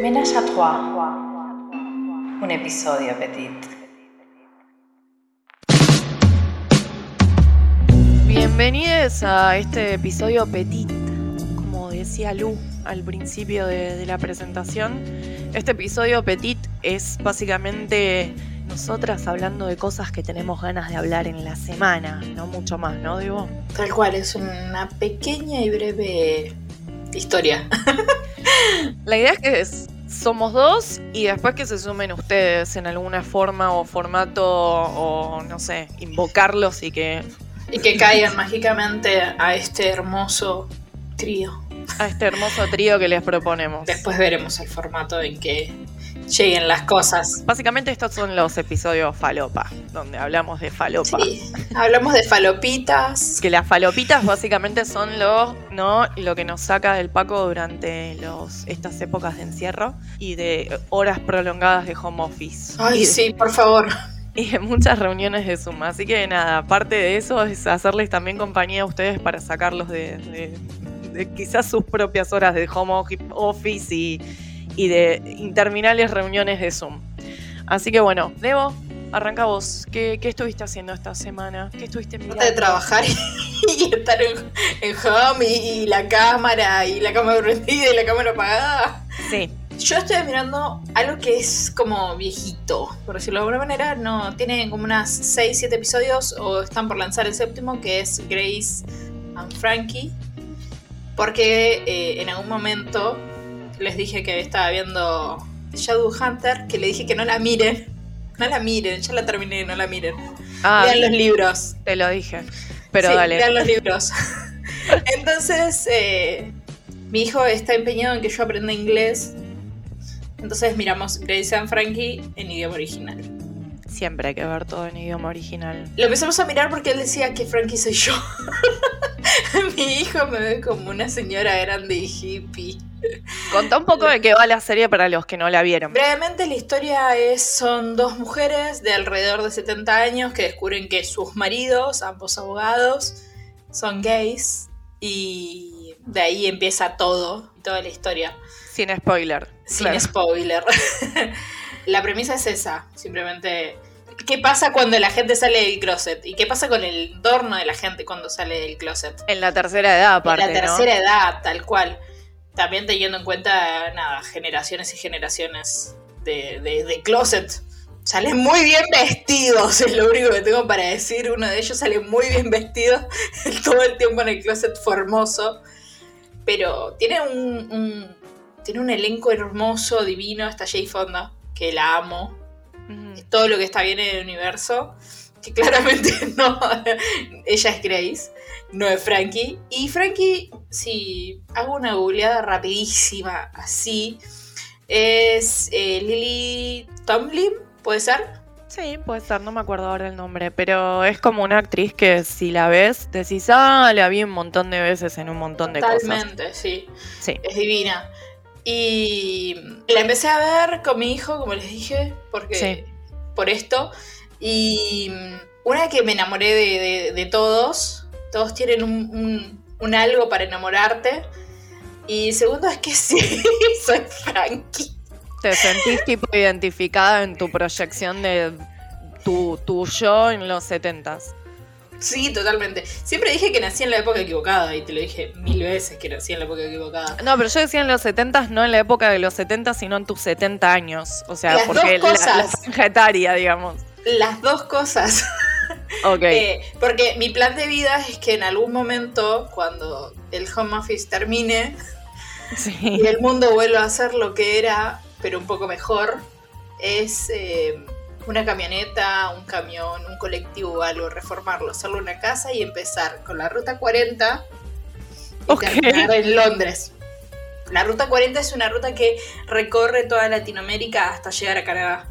Ménage à trois. Un episodio petit. Bienvenidos a este episodio petit. Como decía Lu al principio de, de la presentación, este episodio petit es básicamente nosotras hablando de cosas que tenemos ganas de hablar en la semana, no mucho más, ¿no, Digo? Tal cual, es una pequeña y breve historia. La idea es que es- somos dos y después que se sumen ustedes en alguna forma o formato o no sé, invocarlos y que y que caigan mágicamente a este hermoso trío. a este hermoso trío que les proponemos. Después veremos el formato en que lleguen las cosas. Básicamente estos son los episodios falopa, donde hablamos de falopa. Sí, hablamos de falopitas. Que las falopitas básicamente son lo, ¿no? lo que nos saca del Paco durante los, estas épocas de encierro y de horas prolongadas de home office. Ay, de- sí, por favor. y de muchas reuniones de Zoom. Así que nada, aparte de eso es hacerles también compañía a ustedes para sacarlos de, de- de quizás sus propias horas de home office y, y de interminables reuniones de Zoom. Así que bueno, Debo, arranca vos. ¿Qué, qué estuviste haciendo esta semana? ¿Qué estuviste mirando? De trabajar y estar en, en home y, y la cámara y la cámara prendida y la cámara apagada. Sí, Yo estoy mirando algo que es como viejito, por decirlo de alguna manera. No, tiene como unas 6, 7 episodios o están por lanzar el séptimo, que es Grace and Frankie. Porque eh, en algún momento les dije que estaba viendo Shadowhunter, que le dije que no la miren. No la miren, ya la terminé, no la miren. ah, Lean los libros. te lo dije. Pero Sí, dale. lean los libros. Entonces, eh, mi hijo está empeñado en que yo aprenda inglés. Entonces miramos Grace and Frankie en idioma original. Siempre hay que ver todo en idioma original. Lo empezamos a mirar porque él decía que Frankie soy yo. mi hijo me ve como una señora grande y hippie. Contá un poco de qué va la serie para los que no la vieron. Brevemente la historia es, son dos mujeres de alrededor de 70 años que descubren que sus maridos, ambos abogados, son gays y de ahí empieza todo, toda la historia, Sin spoiler. sin Claro. spoiler. la premisa es esa, simplemente qué pasa cuando la gente sale del closet y qué pasa con el entorno de la gente cuando sale del closet. En la tercera edad, aparte, En la ¿no? tercera edad, tal cual. También teniendo en cuenta, nada, generaciones y generaciones de, de, de closet. Salen muy bien vestidos, es lo único que tengo para decir. Uno de ellos sale muy bien vestido todo el tiempo en el closet formoso. Pero tiene un, un- tiene un elenco hermoso, divino. Está Jay Fonda, que la amo Ujú. todo lo que está bien en el universo, que claramente no, ella es Grace, no es Frankie. Y Frankie, si hago una googleada rapidísima, así, es eh, Lily Tomlin, ¿puede ser? Sí, puede ser, no me acuerdo ahora el nombre, pero es como una actriz que si la ves, decís, ah, la vi un montón de veces en un montón de cosas. Totalmente, sí, Sí. es divina. Y la empecé a ver con mi hijo, como les dije, porque Sí. por esto. Y una que me enamoré de, de- de todos, todos tienen un, un- un algo para enamorarte. Y segundo es que sí, soy Frankie. ¿Te sentís tipo identificada en tu proyección de tu, tu yo en los setentas? Sí, totalmente. Siempre dije que nací en la época equivocada y te lo dije mil veces que nací en la época equivocada. No, pero yo decía en los setentas, no en la época de los setentas, sino en tus 70 años. O sea, Las porque dos la, la cosas. franja etaria, digamos. Las dos cosas. Ok. Eh, porque mi plan de vida es que en algún momento, cuando el home office termine, sí. y el mundo vuelva a ser lo que era, pero un poco mejor, es eh, una camioneta, un camión, un colectivo o algo, reformarlo, hacerlo una casa y empezar con la ruta 40 y Ok. terminar en Londres. La ruta 40 es una ruta que recorre toda Latinoamérica hasta llegar a Canadá.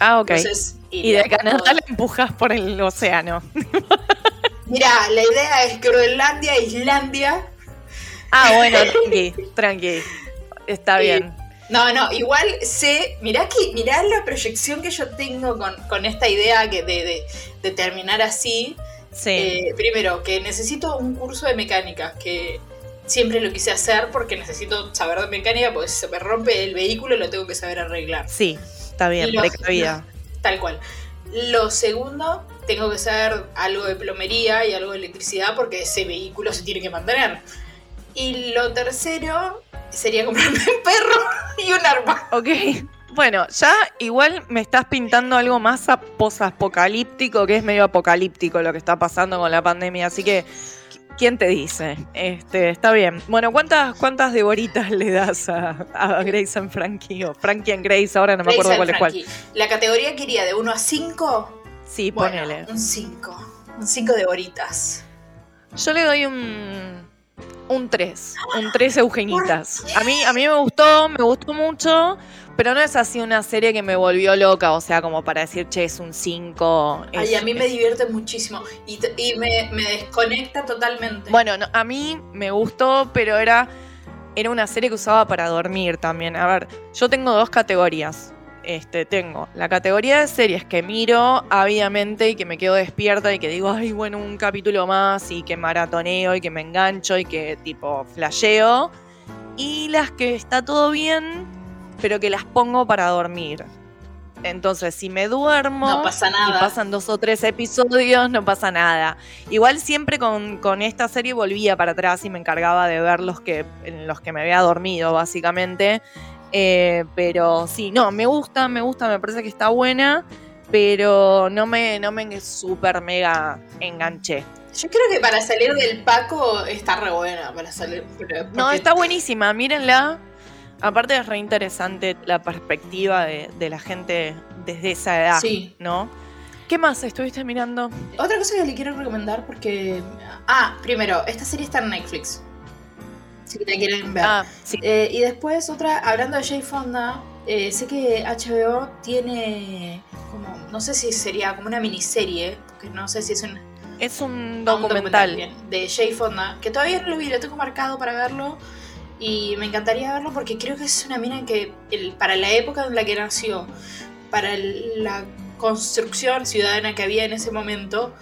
Ah, ok. Entonces, y de Canadá la empujas por el océano. Mirá, la idea es Groenlandia, Islandia. Ah, bueno, tranqui, tranqui. Está bien. No, no, igual sé, mirá, que, mirá la proyección que yo tengo con, con esta idea que de, de- de terminar así. Sí. Eh, primero, que necesito un curso de mecánica, que siempre lo quise hacer porque necesito saber de mecánica, porque si se me rompe el vehículo lo tengo que saber arreglar. Sí, está bien, Lo- precavida. Tal cual. Lo segundo, tengo que saber algo de plomería y algo de electricidad porque ese vehículo se tiene que mantener. Y lo tercero sería comprarme un perro y un arma. Ok. Bueno, ya igual me estás pintando algo más posapocalíptico, que es medio apocalíptico lo que está pasando con la pandemia, así que ¿quién te dice? Este, está bien. Bueno, ¿cuántas cuántas devoritas le das a, a Grace and Frankie o Frankie and Grace? Ahora no me acuerdo cuál Grace es cuál. La categoría que iría de 1 a 5, Sí, bueno, ponele. un 5. Un 5 de horitas. Yo le doy un un 3, un 3 Eugenitas. A mí a mí me gustó, me gustó mucho, pero no es así una serie que me volvió loca, o sea, como para decir, "Che, es un 5." Ay, a mí me divierte muchísimo y, y me, me desconecta totalmente. Bueno, no, a mí me gustó, pero era, era una serie que usaba para dormir también. A ver, yo tengo dos categorías. Este, tengo la categoría de series que miro ávidamente y que me quedo despierta y que digo, ay, bueno, un capítulo más y que maratoneo y que me engancho y que tipo flasheo. Y las que está todo bien, pero que las pongo para dormir. Entonces, si me duermo no pasa y nada. pasan dos o tres episodios, no pasa nada. Igual siempre con, con esta serie volvía para atrás y me encargaba de ver los que, en los que me había dormido, básicamente. Eh, pero sí, no, me gusta, me gusta, me parece que está buena, pero no me, no me super mega enganché. Yo creo que para salir del Paco está re buena. Para salir, No, está buenísima, mírenla. Aparte es re interesante la perspectiva de, de la gente desde esa edad, Sí. ¿no? ¿Qué más estuviste mirando? Otra cosa que le quiero recomendar porque... Ah, primero, esta serie está en Netflix. Si la quieren ver. Ah, sí. Eh, y después otra, hablando de Jay Fonda, eh, sé que HBO tiene como, no sé si sería como una miniserie, porque no sé si es un, Es un ah, un documental. de Jay Fonda, que todavía no lo vi, lo tengo marcado para verlo y me encantaría verlo porque creo que es una mina que para la época en la que nació, para la construcción ciudadana que había en ese momento,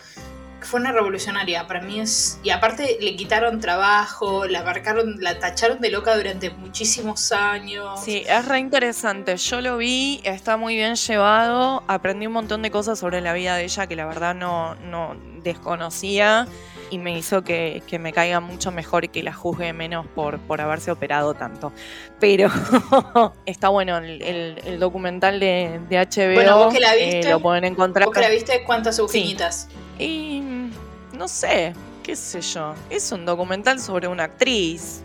fue una revolucionaria. Para mí es. Y aparte le quitaron trabajo, la marcaron, la tacharon de loca durante muchísimos años. Sí, es re interesante. Yo lo vi, está muy bien llevado. Aprendí un montón de cosas sobre la vida de ella que la verdad no, no desconocía y me hizo que, que me caiga mucho mejor y que la juzgue menos por, por haberse operado tanto. Pero está bueno el, el- el documental de, de HBO. Bueno, vos que la eh, viste, lo pueden encontrar. ¿Vos que la viste cuántas agujitas? Y mm, no sé, qué sé yo. Es un documental sobre una actriz.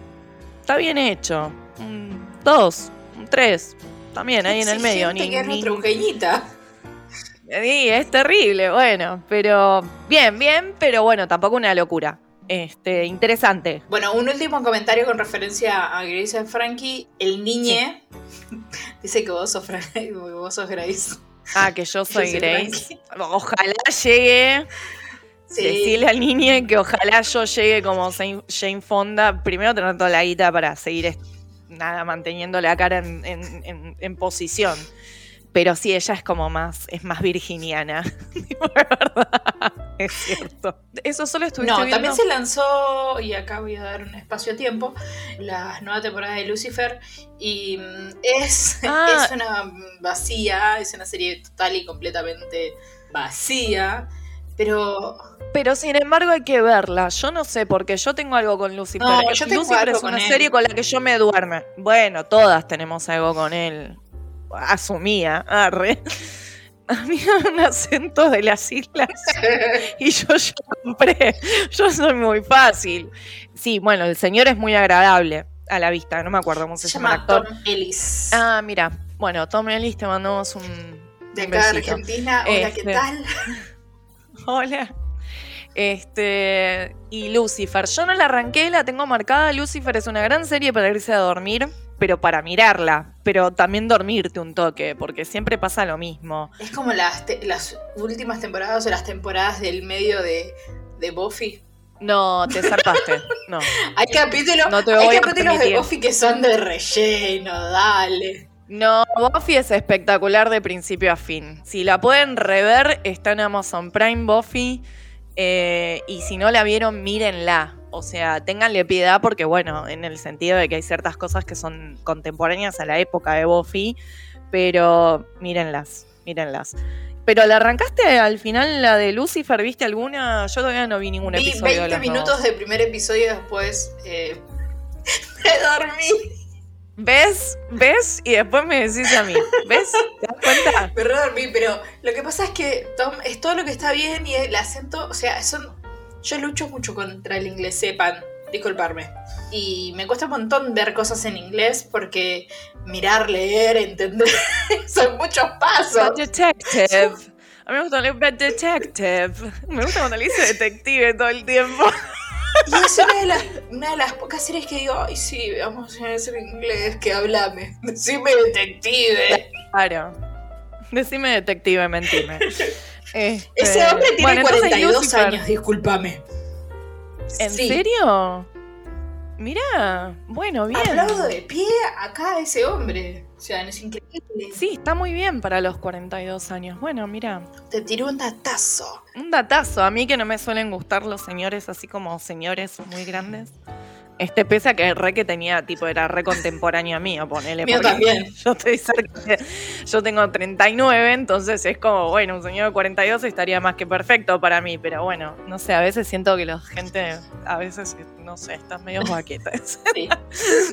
Está bien hecho. Un dos, un tres. También ahí en el medio. Ni, que es ni- nuestra agujeñita. Sí, es terrible, bueno, pero bien, bien, pero bueno, tampoco una locura. Este, interesante. Bueno, un último comentario con referencia a Grace and Frankie. El niñe dice que vos sos, vos sos Grace. Ah, que yo soy soy Grace. Ojalá llegue. Sí. Decirle al niño que ojalá yo llegue como Jane Fonda. Primero tener toda la guita para seguir nada, manteniendo la cara en, en- en- en posición. Pero sí, ella es como más, es más virginiana. Verdad. Es cierto. Eso solo estuviste No, viendo? también se lanzó, y acá voy a dar un espacio a tiempo, la nueva temporada de Lucifer. Y mm, es, Ah. es una vacía, es una serie total y completamente vacía. Pero Pero sin embargo hay que verla. Yo no sé, porque yo tengo algo con Lucifer. No, yo tengo Lucifer algo es con una él. serie con la que yo me duerme. Bueno, todas tenemos algo con él. Asumía, arre. A mí un acento de las islas y yo ya compré. Yo soy muy fácil. Sí, bueno, el señor es muy agradable a la vista. No me acuerdo cómo se, se llama el actor. Tom Ellis. Ah, mira. Bueno, Tom Ellis, te mandamos un. de un acá. Argentina. Hola, ¿qué Este, tal? Hola. Este. Y Lucifer. Yo no la arranqué, la tengo marcada. Lucifer es una gran serie para irse a dormir, pero para mirarla. Pero también dormirte un toque, porque siempre pasa lo mismo. Es como las, te- las últimas temporadas o las temporadas del medio de, de Buffy. No, te zarpaste. No. Hay capítulos, No te hay voy capítulos de. Buffy que son de relleno, dale. No, Buffy es espectacular de principio a fin. Si la pueden rever, está en Amazon Prime Buffy. Eh, y si no la vieron, mírenla. O sea, ténganle piedad porque, bueno, en el sentido de que hay ciertas cosas que son contemporáneas a la época de Buffy, pero mírenlas, mírenlas. Pero la arrancaste al final la de Lucifer, ¿viste alguna? Yo todavía no vi ningún Vi episodio. 20 de minutos del primer episodio y después eh, me dormí. ¿Ves? ¿Ves? Y después me decís a mí. ¿Ves? Re dormí, pero lo que pasa es que Tom es todo lo que está bien y el acento, o sea, son. Yo lucho mucho contra el inglés, sepan, disculparme. Y me cuesta un montón ver cosas en inglés porque mirar, leer, entender, son muchos pasos. Detective. A mí me gusta Bad Detective. Me gusta cuando le dice detective todo el tiempo. Y es una de, las, una de las pocas series que digo, ay sí, vamos a hacer inglés, que háblame. Decime detective. Claro. Decime detective, mentime. Este, Ese hombre tiene bueno, entonces 42 Lucifer. años, discúlpame. ¿En Sí. serio? Mirá, bueno, bien. Aplaudo de pie acá a ese hombre. O sea, es increíble. Sí, está muy bien para los 42 años. Bueno, mira, Te tiró un datazo. un datazo. A mí que no me suelen gustar los señores así como señores muy grandes. Este, pese a que re que tenía, tipo, era re contemporáneo mío, ponele. Mío porque también. Yo estoy cerca de- Yo tengo 39, entonces es como, bueno, un señor de 42 estaría más que perfecto para mí, pero bueno, no sé, a veces siento que la gente, a veces, no sé, están medio baquetas. Sí.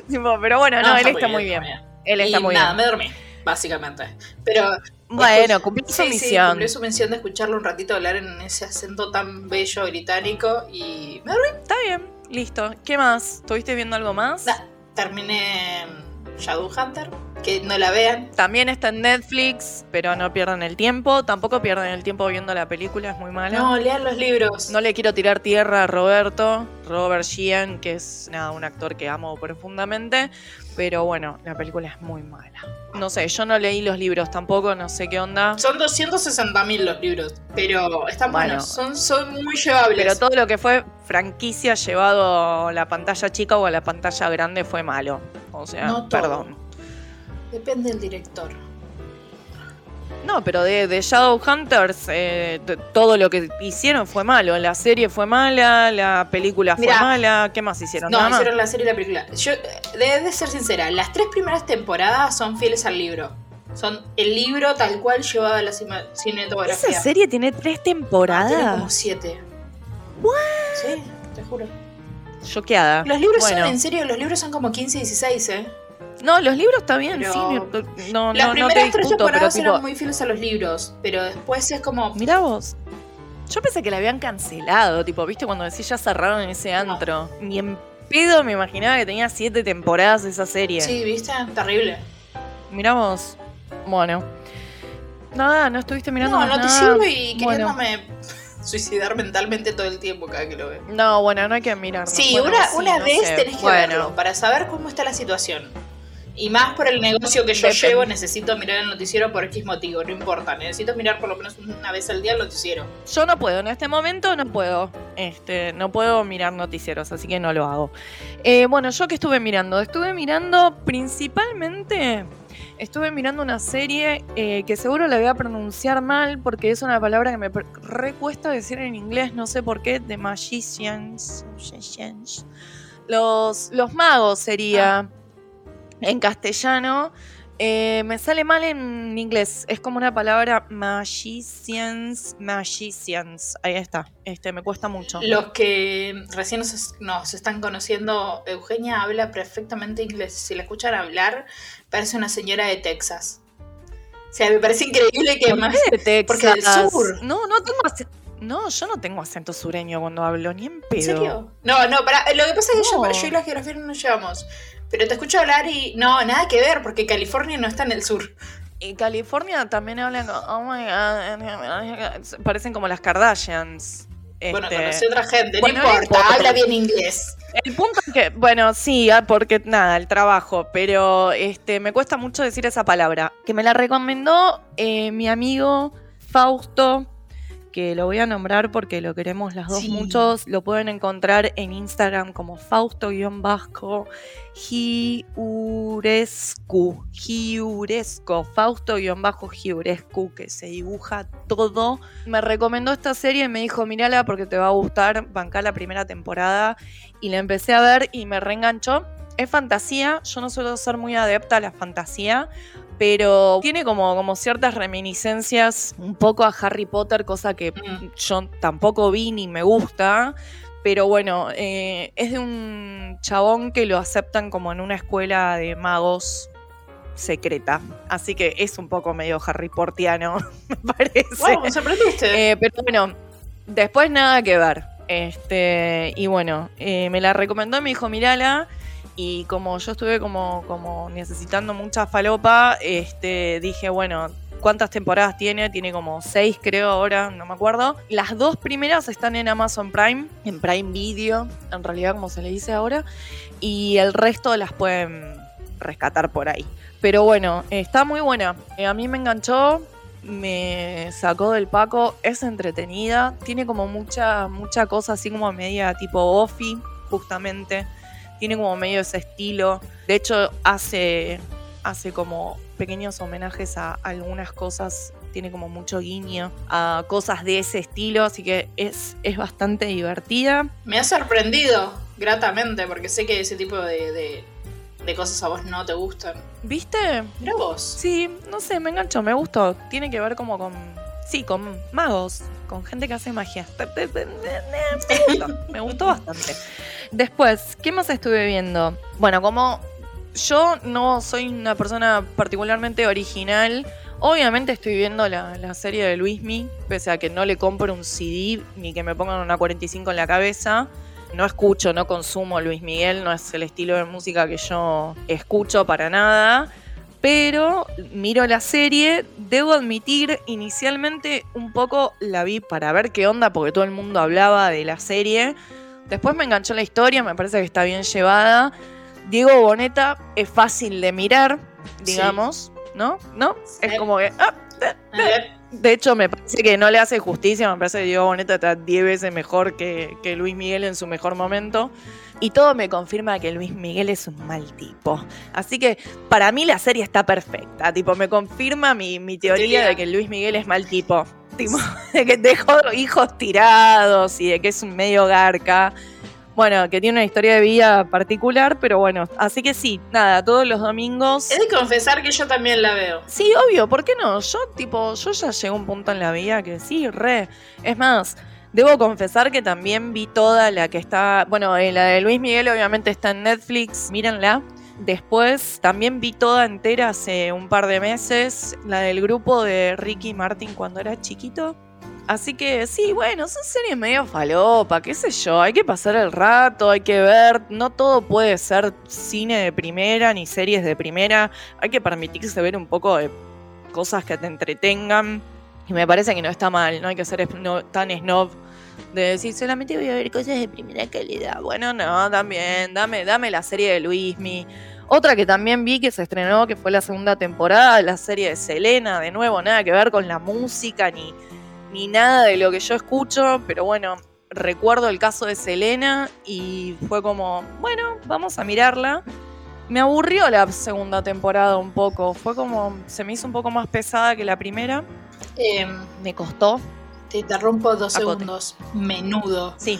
Tipo, pero bueno, no, él está muy bien. Él está y muy nada, bien. me dormí, básicamente. Pero Bueno, cumplió su sí, sí, misión. cumplió su misión de escucharlo un ratito hablar en ese acento tan bello británico y me dormí. Está bien, listo. ¿Qué más? ¿Estuviste viendo algo más? Terminé Shadowhunter, que no la vean. También está en Netflix, pero no pierdan el tiempo. Tampoco pierdan el tiempo viendo la película, es muy mala. No, lean los libros. No le quiero tirar tierra a Roberto, Robert Sheehan, que es nada, un actor que amo profundamente, pero bueno, la película es muy mala. No sé, yo no leí los libros tampoco, no sé qué onda. Son 260.000 los libros, pero están Bueno. buenos, son, son muy llevables. Pero todo lo que fue franquicia llevado a la pantalla chica o a la pantalla grande fue malo. O sea, No todo. perdón. Depende del director. No, pero de, de Shadowhunters, eh, todo lo que hicieron fue malo. La serie fue mala, la película fue Mirá. mala. ¿Qué más hicieron? No, Nada más. hicieron la serie y la película. Yo, de, de ser sincera, las tres primeras temporadas son fieles al libro. Son el libro tal cual llevado a la cinematografía. Esa serie tiene tres Tiene temporadas. como siete. Sí, te juro. Choqueada. Los libros Bueno. son, en serio, los libros son como 15 y 16, ¿eh? No, los libros está bien, Pero- sí. No, Las no, tres pero temporadas tipo. eran muy fieles a los libros, pero después es como... Mirá vos. Yo pensé que la habían cancelado, tipo, viste, cuando decís ya cerraron ese antro. Ni en pedo me imaginaba que tenía siete temporadas esa serie. Sí, ¿viste? Terrible. Mirá vos. Bueno. Nada, no estuviste mirando No, más no te nada? sirve y Bueno. queriéndome suicidar mentalmente todo el tiempo cada que lo veo. No, bueno, no hay que mirar. Sí, Bueno, una, sí, una no vez sé. tenés que Bueno, verlo para saber cómo está la situación. Y más por el negocio que yo Depende. llevo, necesito mirar el noticiero por X motivo, no importa. Necesito mirar por lo menos una vez al día el noticiero. Yo no puedo, en este momento no puedo. Este, no puedo mirar noticieros, así que no lo hago. Eh, bueno, yo que estuve mirando, estuve mirando principalmente. Estuve mirando una serie eh, que seguro la voy a pronunciar mal porque es una palabra que me per- re cuesta decir en inglés, no sé por qué, The Magicians. Magicians. Los, los magos sería en castellano. Eh, me sale mal en inglés. Es como una palabra magicians, magicians. Ahí está. Este me cuesta mucho. Los que recién nos, nos están conociendo, Eugenia habla perfectamente inglés. Si la escuchan hablar, parece una señora de Texas. O sea, me parece increíble que ¿Por más... qué de Texas? porque del sur. No, no tengo acento. No, yo no tengo acento sureño cuando hablo, ni en pedo. ¿En serio? No, no, para, lo que pasa es que yo- yo, y la geografía no nos llevamos. Pero te escucho hablar y no, nada que ver, porque California no está en el sur. Y California también hablan. Oh my god. Parecen como las Kardashians. Bueno, Este, conocí otra gente, bueno, no importa. habla bien inglés. El punto es que, bueno, sí, ah, porque nada, el trabajo, pero este, me cuesta mucho decir esa palabra. Que me la recomendó eh, mi amigo Fausto, que lo voy a nombrar porque lo queremos las dos Sí. muchos. Lo pueden encontrar en Instagram como Fausto-Vasco Giurescu. Giuresco. Fausto-Giurescu, que se dibuja todo. Me recomendó esta serie y me dijo, mirala porque te va a gustar. Banca la primera temporada. Y la empecé a ver y me reenganchó. Es fantasía. Yo no suelo ser muy adepta a la fantasía pero tiene como, como ciertas reminiscencias un poco a Harry Potter, cosa que Mm. yo tampoco vi ni me gusta. Pero bueno, eh, es de un chabón que lo aceptan como en una escuela de magos secreta. Así que es un poco medio Harry Pottiano, me parece. Wow, me sorprendiste. Eh, pero bueno, después nada que ver. Este, y bueno, eh, me la recomendó, me dijo, mirala. Y como yo estuve como, como necesitando mucha falopa, este, dije, bueno, ¿cuántas temporadas tiene? Tiene como seis, creo, ahora, no me acuerdo. Las dos primeras están en Amazon Prime, en Prime Video, en realidad como se le dice ahora. Y el resto las pueden rescatar por ahí. Pero bueno, está muy buena. Eh, a mí me enganchó, me sacó del paco, es entretenida, tiene como mucha, mucha cosa así como media tipo Offy, justamente. Tiene como medio ese estilo. De hecho, hace, hace como pequeños homenajes a algunas cosas. Tiene como mucho guiño a cosas de ese estilo. Así que es, es bastante divertida. Me ha sorprendido gratamente porque sé que ese tipo de, de, de cosas a vos no te gustan. ¿Viste? Mira vos. Sí, no sé, me enganchó, me gustó. Tiene que ver como con. Sí, con magos, con gente que hace magia. Me gustó, bastante. Después, ¿qué más estuve viendo? Bueno, como yo no soy una persona particularmente original, obviamente estoy viendo la, la serie de Luismi, pese a que no le compro un CD ni que me pongan una 45 en la cabeza. No escucho, no consumo Luis Miguel, no es el estilo de música que yo escucho para nada. Pero miro la serie, debo admitir, inicialmente un poco la vi para ver qué onda, porque todo el mundo hablaba de la serie. Después me enganchó la historia, me parece que está bien llevada. Diego Boneta es fácil de mirar, digamos, ¿no? ¿No? Es como que... ah, de hecho, me parece que no le hace justicia. Me parece que Diego Boneta está 10 veces mejor que, que Luis Miguel en su mejor momento. Y todo me confirma que Luis Miguel es un mal tipo. Así que para mí la serie está perfecta. Tipo, me confirma mi, mi teoría de que Luis Miguel es mal tipo. Tipo, de que dejó hijos tirados y de que es un medio garca. Bueno, que tiene una historia de vida particular, pero bueno, así que sí, nada, todos los domingos. He de confesar que yo también la veo. Sí, obvio, ¿por qué no? Yo, tipo, yo ya llegué a un punto en la vida que sí, re. Es más, debo confesar que también vi toda la que está. Bueno, eh, la de Luis Miguel, obviamente, está en Netflix, mírenla. Después también vi toda entera hace un par de meses, la del grupo de Ricky Martin cuando era chiquito. Así que sí, bueno, son series medio falopa, qué sé yo, hay que pasar el rato, hay que ver, no todo puede ser cine de primera ni series de primera, hay que permitirse ver un poco de cosas que te entretengan. Y me parece que no está mal, no hay que ser tan snob de decir solamente voy a ver cosas de primera calidad. Bueno, no, también, dame, dame la serie de Luismi. Otra que también vi que se estrenó, que fue la segunda temporada, la serie de Selena, de nuevo, nada que ver con la música ni, ni nada de lo que yo escucho, pero bueno, recuerdo el caso de Selena y fue como, bueno, vamos a mirarla. Me aburrió la segunda temporada un poco, fue como, se me hizo un poco más pesada que la primera, Eh, me costó. te interrumpo dos Acote. segundos. Menudo. Sí.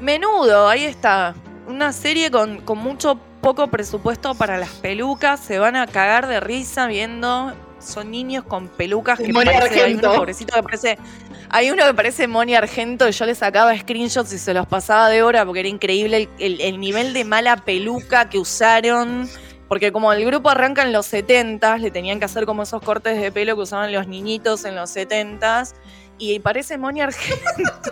Menudo, ahí está. Una serie con, con mucho poco presupuesto para las pelucas. Se van a cagar de risa viendo. Son niños con pelucas que Moni parece, hay uno pobrecito que parece. Hay uno que parece Moni Argento y yo le sacaba screenshots y se los pasaba de hora porque era increíble el, el- el nivel de mala peluca que usaron. Porque como el grupo arranca en los 70 le tenían que hacer como esos cortes de pelo que usaban los niñitos en los 70 y parece Moni Argento.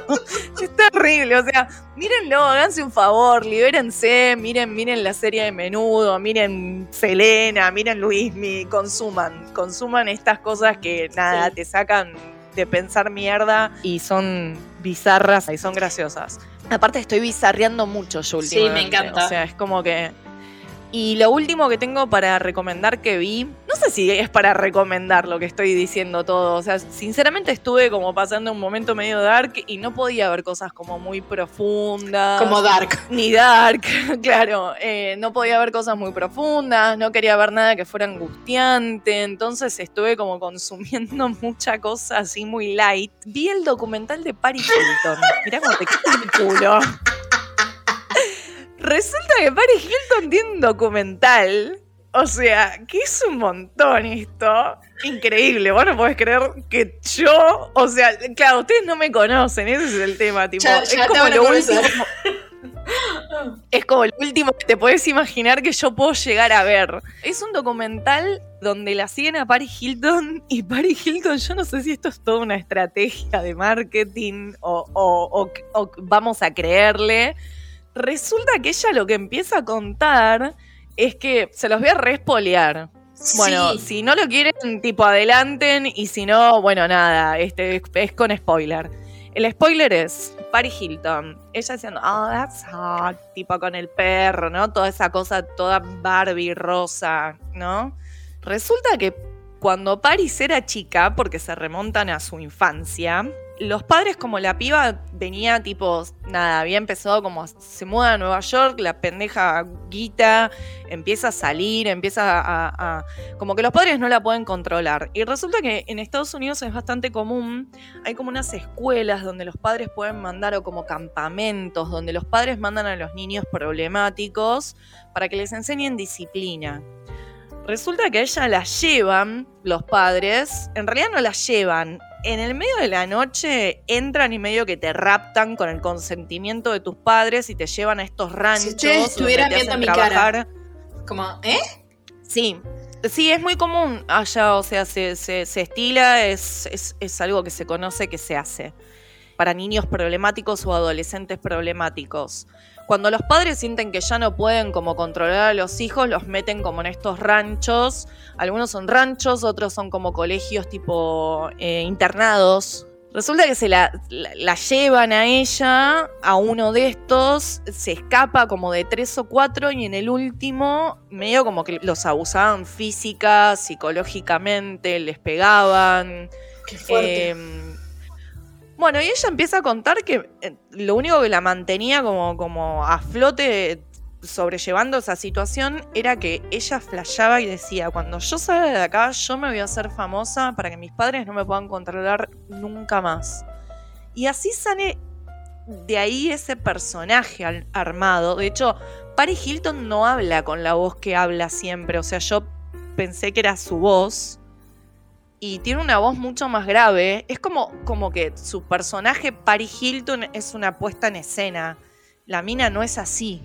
es terrible, o sea, mírenlo, háganse un favor, libérense, miren, miren la serie de menudo, miren Selena, miren Luismi, consuman, consuman estas cosas que nada, Sí. te sacan de pensar mierda y son bizarras y son graciosas. Aparte estoy bizarreando mucho yo Sí, me últimamente. encanta. O sea, es como que... Y lo último que tengo para recomendar que vi, no sé si es para recomendar lo que estoy diciendo todo. O sea, sinceramente estuve como pasando un momento medio dark y no podía ver cosas como muy profundas. Como dark. Ni dark, claro. Eh, no podía ver cosas muy profundas, no quería ver nada que fuera angustiante. Entonces estuve como consumiendo mucha cosa así muy light. Vi el documental de Paris Hilton. Mirá cómo te quita el culo. Resulta que Paris Hilton tiene un documental o sea, que es un montón esto. Increíble. Vos no podés creer que yo. O sea, claro, ustedes no me conocen, ese es el tema. Tipo, es como lo último. Es como lo último que te podés imaginar que yo puedo llegar a ver. Es un documental donde la siguen a Paris Hilton y Paris Hilton, yo no sé si esto es toda una estrategia de marketing o, o vamos a creerle. Resulta que ella lo que empieza a contar es que se los voy a respolear. Bueno, si no lo quieren, tipo adelanten y si no, bueno, nada, este es con spoiler. El spoiler es Paris Hilton, ella diciendo, oh, that's hot, tipo con el perro, ¿no? Toda esa cosa, toda Barbie rosa, ¿no? Resulta que cuando Paris era chica, porque se remontan a su infancia, los padres, como la piba venía tipo, nada, había empezado como se muda a Nueva York, la pendeja guita empieza a salir, empieza a, como que los padres no la pueden controlar. Y resulta que en Estados Unidos es bastante común, hay como unas escuelas donde los padres pueden mandar o como campamentos, donde los padres mandan a los niños problemáticos para que les enseñen disciplina. Resulta que a ella la llevan los padres, en realidad no la llevan, en el medio de la noche entran y medio que te raptan con el consentimiento de tus padres y te llevan a estos ranchos. Si ustedes estuvieran viendo mi cara. Como, ¿eh? Sí. Sí, es muy común allá, o sea, se, estila, es, es, es algo que se conoce que se hace para niños problemáticos o adolescentes problemáticos. Cuando los padres sienten que ya no pueden como controlar a los hijos, los meten como en estos ranchos. Algunos son ranchos, otros son como colegios tipo eh, internados. Resulta que se la, llevan a ella, a uno de estos, se escapa como de tres o cuatro y en el último medio como que los abusaban física, psicológicamente, les pegaban. Qué fuerte. Em, bueno, y ella empieza a contar que eh, lo único que la mantenía como, como a flote sobrellevando esa situación era que ella flashaba y decía, cuando yo salga de acá, yo me voy a hacer famosa para que mis padres no me puedan controlar nunca más. Y así sale de ahí ese personaje armado. De hecho, Paris Hilton no habla con la voz que habla siempre. O sea, yo pensé que era su voz y tiene una voz mucho más grave. Es como, como que su personaje, Paris Hilton, es una puesta en escena. La mina no es así.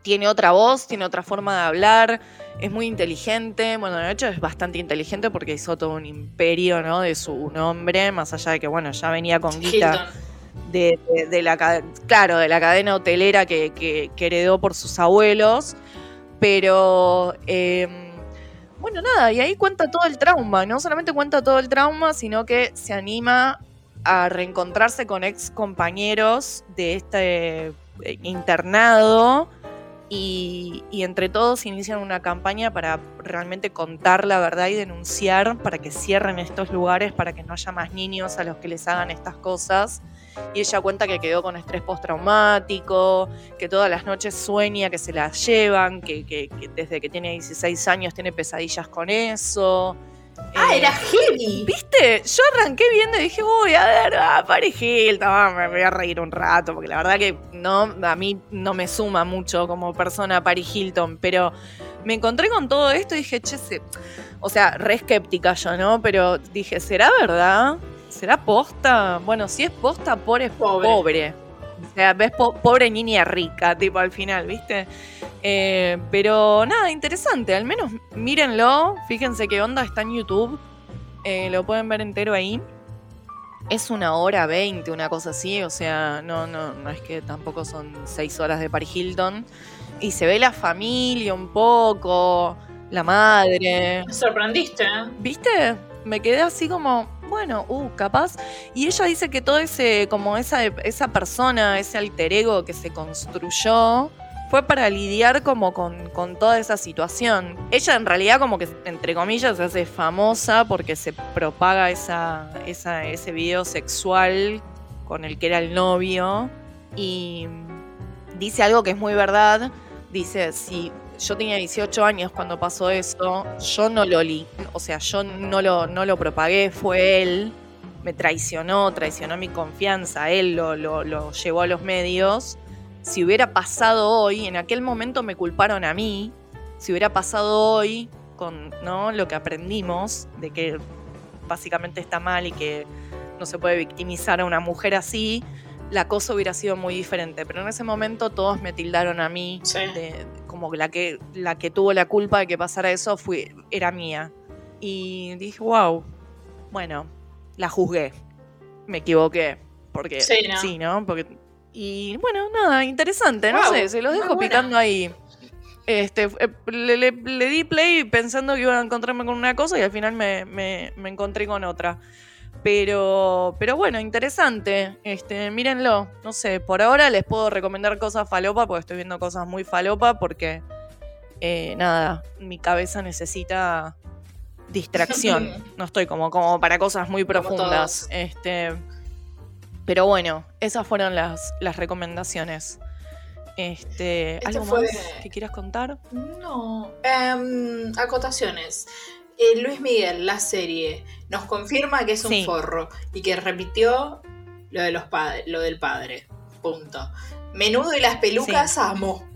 Tiene otra voz, tiene otra forma de hablar, es muy inteligente. Bueno, de hecho es bastante inteligente porque hizo todo un imperio, ¿no? De su nombre, más allá de que, bueno, ya venía con guita de, la, claro, de la cadena hotelera que, heredó por sus abuelos. Pero... Em, bueno, nada, y ahí cuenta todo el trauma, no solamente cuenta todo el trauma, sino que se anima a reencontrarse con ex compañeros de este eh, internado y, entre todos inician una campaña para realmente contar la verdad y denunciar para que cierren estos lugares, para que no haya más niños a los que les hagan estas cosas. Y ella cuenta que quedó con estrés postraumático, que todas las noches sueña que se la llevan, que, desde que tiene 16 años tiene pesadillas con eso. Ah, era heavy. ¿Viste? Yo arranqué viendo y dije, uy, a ver, ah, me voy a reír un rato, porque la verdad que no, a mí no me suma mucho como persona Paris Hilton, pero me encontré con todo esto y dije, che, o sea, re escéptica yo, ¿no? Pero dije, ¿será verdad? ¿Será posta? Bueno, si es posta, pobre es pobre. O sea, ves pobre niña rica, tipo al final, ¿viste? Eh, pero nada, interesante. Al menos mírenlo. Fíjense qué onda está en YouTube. Eh, lo pueden ver entero ahí. Es una hora veinte, una cosa así. O sea, no, no, no es que tampoco son seis horas de Paris Hilton. Y se ve la familia un poco, la madre. Me sorprendiste, ¿eh? ¿Viste? Me quedé así como, bueno, uh, capaz. Y ella dice que todo ese, como esa, esa persona, ese alter ego que se construyó, fue para lidiar como con, con toda esa situación. Ella en realidad como que, entre comillas, se hace famosa porque se propaga esa, esa, ese video sexual con el que era el novio y dice algo que es muy verdad. Dice, si yo tenía 18 años cuando pasó eso, yo no lo li, o sea, yo no lo, no lo propagué, fue él, me traicionó, traicionó mi confianza, él lo, lo, lo llevó a los medios si hubiera pasado hoy, en aquel momento me culparon a mí, si hubiera pasado hoy con ¿no? lo que aprendimos de que básicamente está mal y que no se puede victimizar a una mujer así, la cosa hubiera sido muy diferente. Pero en ese momento todos me tildaron a mí Sí. de- como la que, la que tuvo la culpa de que pasara eso fue, era mía. Y dije, wow, bueno, la juzgué. Me equivoqué. Porque Sí, ¿no? sí, ¿no? Porque, y bueno, nada, interesante, no sé, se los dejo picando ahí. Este, eh, le, le- le di play pensando que iba a encontrarme con una cosa y al final me, me- me encontré con otra. Pero, pero bueno, interesante. Este, mírenlo. No sé, por ahora les puedo recomendar cosas falopa, porque estoy viendo cosas muy falopa, porque eh, nada, mi cabeza necesita distracción. No estoy como, como para cosas muy profundas. Este, pero bueno, esas fueron las, las recomendaciones. Este, ¿Algo fue- más que quieras contar? No. Em, acotaciones. Eh, Luis Miguel, la serie, nos confirma que es un Sí. forro y que repitió lo, de los lo del padre. Punto. Menudo y las pelucas amo.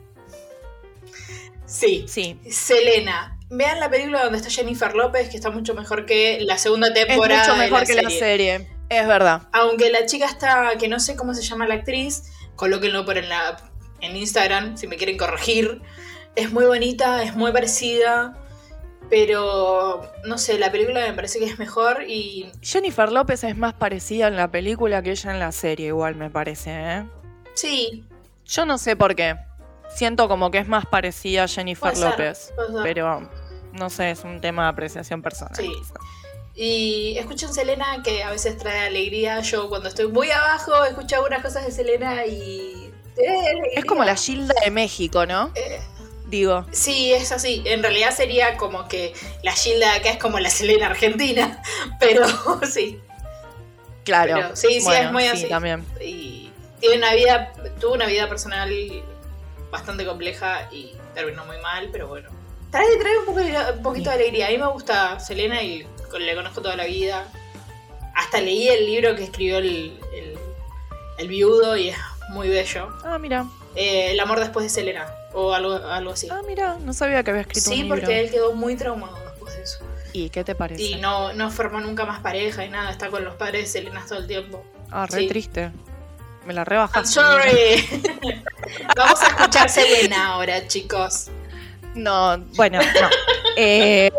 Sí. Sí. Selena. Vean la película donde está Jennifer López, que está mucho mejor que la segunda Es temporada. mucho de mejor la que la serie. serie. Es verdad. Aunque la chica está, que no sé cómo se llama la actriz, colóquenlo por en, la, en Instagram si me quieren corregir. Es muy bonita, es muy parecida, pero no sé, la película me parece que es mejor y Jennifer López es más parecida en la película que ella en la serie, igual me parece, ¿eh? sí, Yo no sé por qué. Siento como que es más parecida a Jennifer ser, López. Pero no sé, es un tema de apreciación personal. Sí. Y escuchen Selena, que a veces trae alegría. Yo cuando estoy muy abajo escucho algunas cosas de Selena y... alegría. Es como la Gilda de México, ¿no? Eh, Digo. Sí, es así. En realidad sería como que la Gilda de acá es como la Selena argentina, pero sí. Claro. Pero sí, sí, es muy sí, así. también. Y tiene una vida, tuvo una vida personal bastante compleja y terminó muy mal, pero bueno. Trae, trae un, poco, de- un poquito de alegría. A mí me gusta Selena y le conozco toda la vida. Hasta leí el libro que escribió el, el, el viudo y es muy bello. Ah, mira. Eh, el amor después de Selena, o algo, algo así. Ah, mira. No sabía que había escrito Sí, un libro. porque él quedó muy traumado después de eso. ¿Y qué te parece? Y no, no formó nunca más pareja y nada, está con los padres de Selena todo el tiempo. Ah, re sí. triste. Me la I'm rebajaste. sorry. Vamos a escuchar Selena ahora, chicos. No, bueno, no. Eh,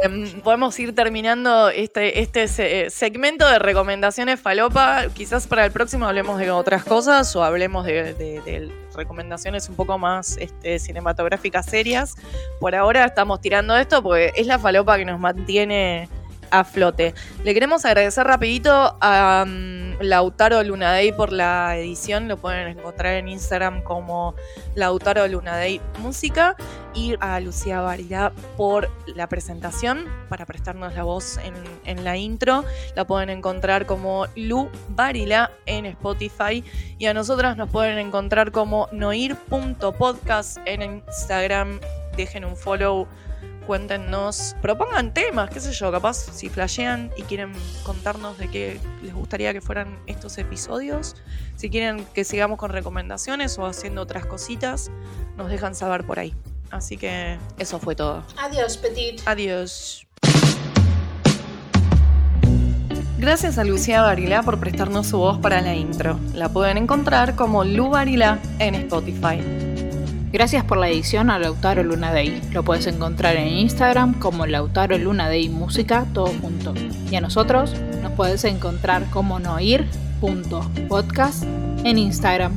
podemos ir terminando este, este se- segmento de recomendaciones falopa. Quizás para el próximo hablemos de otras cosas o hablemos de recomendaciones un poco más este, cinematográficas serias. Por ahora estamos tirando esto porque es la falopa que nos mantiene a flote. Le queremos agradecer rapidito a mm, Lautaro Lunadei por la edición. Lo pueden encontrar en Instagram como Lautaro Lunadei Música y a Lucía Varila por la presentación, para prestarnos la voz en, en la intro. La pueden encontrar como Lu Varila en Spotify y a nosotras nos pueden encontrar como noir.podcast en Instagram. Dejen un follow, cuéntenos, propongan temas, qué sé yo, capaz si flashean y quieren contarnos de qué les gustaría que fueran estos episodios. Si quieren que sigamos con recomendaciones o haciendo otras cositas, nos dejan saber por ahí. Así que eso fue todo. Adiós, Petit. Adiós. Gracias a Lucía Barilá por prestarnos su voz para la intro. La pueden encontrar como Lu Barilá en Spotify. Gracias por la edición a Lautaro Luna Day. Lo puedes encontrar en Instagram como Lautaro Luna Day Música, todo junto. Y a nosotros nos puedes encontrar como noir.podcast en Instagram.